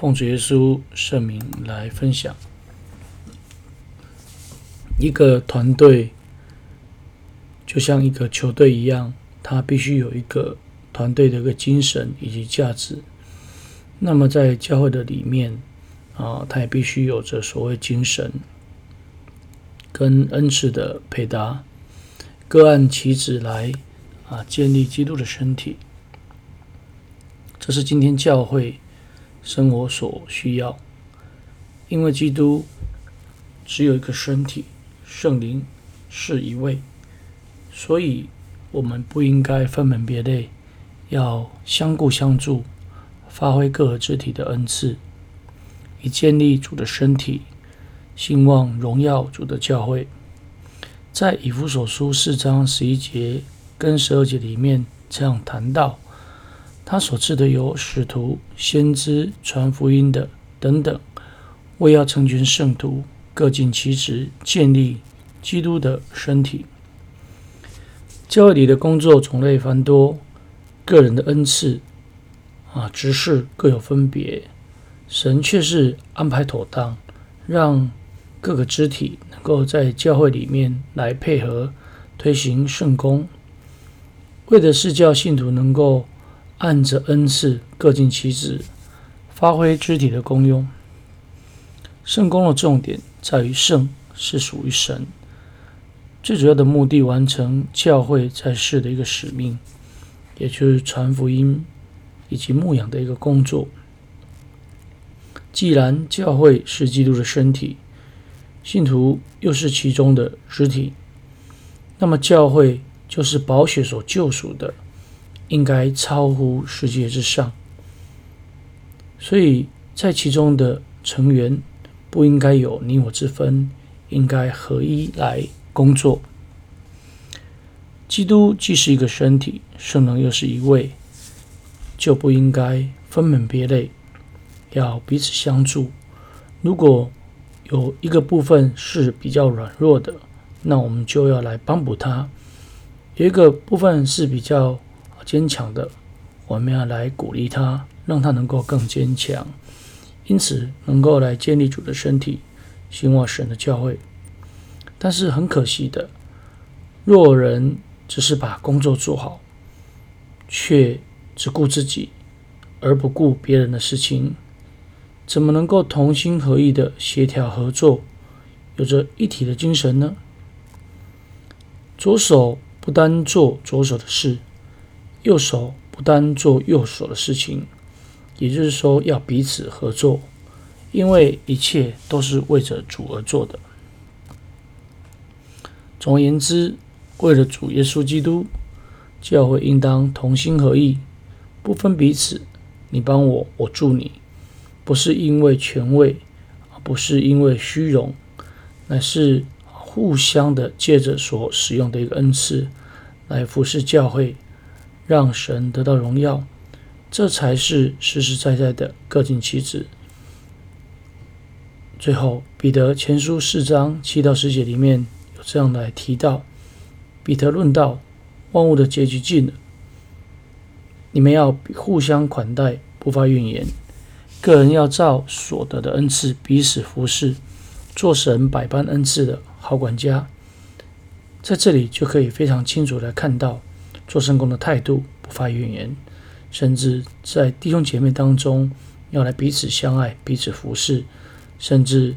奉主耶稣圣名来分享。一个团队就像一个球队一样，它必须有一个团队的一个精神以及价值。那么在教会的里面啊，它也必须有着所谓精神跟恩赐的配搭，各按其职来啊，建立基督的身体。这是今天教会生活所需要，因为基督只有一个身体，圣灵是一位，所以我们不应该分门别类，要相顾相助，发挥各个肢体的恩赐，以建立主的身体，兴旺荣耀主的教会。在以弗所书四章十一节跟十二节里面这样谈到。他所赐的有使徒、先知、传福音的等等，为要成全圣徒，各尽其职，建立基督的身体。教会里的工作种类繁多，个人的恩赐啊职事各有分别，神却是安排妥当，让各个肢体能够在教会里面来配合推行圣工，为的是叫信徒能够。按着恩赐，各尽其职，发挥肢体的功用。圣工的重点在于圣是属于神，最主要的目的完成教会在世的一个使命，也就是传福音以及牧养的一个工作。既然教会是基督的身体，信徒又是其中的肢体，那么教会就是宝血所救赎的。应该超乎世界之上，所以在其中的成员不应该有你我之分，应该合一来工作。基督既是一个身体，圣灵又是一位，就不应该分门别类，要彼此相助。如果有一个部分是比较软弱的，那我们就要来帮补他；有一个部分是比较坚强的，我们要来鼓励他，让他能够更坚强，因此能够来建立主的身体，兴旺神的教会。但是很可惜的，若人只是把工作做好，却只顾自己而不顾别人的事情，怎么能够同心合意的协调合作，有着一体的精神呢？左手不单做左手的事。右手不单做右手的事情，也就是说要彼此合作，因为一切都是为着主而做的。总而言之，为了主耶稣基督，教会应当同心合意，不分彼此，你帮我，我助你，不是因为权位，不是因为虚荣，乃是互相的借着所使用的一个恩赐来服侍教会。让神得到荣耀，这才是实实在在的各尽其职。最后，彼得前书四章七到十节里面有这样来提到：彼得论道，万物的结局近了，你们要互相款待，不发怨言。个人要照所得的恩赐彼此服侍，做神百般恩赐的好管家。在这里就可以非常清楚的看到。做圣工的态度，不发怨言，甚至在弟兄姐妹当中要来彼此相爱、彼此服侍，甚至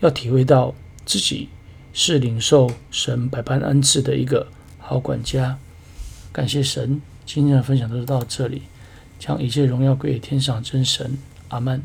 要体会到自己是领受神百般恩赐的一个好管家。感谢神，今天的分享就到这里，将一切荣耀归给天上真神。阿门。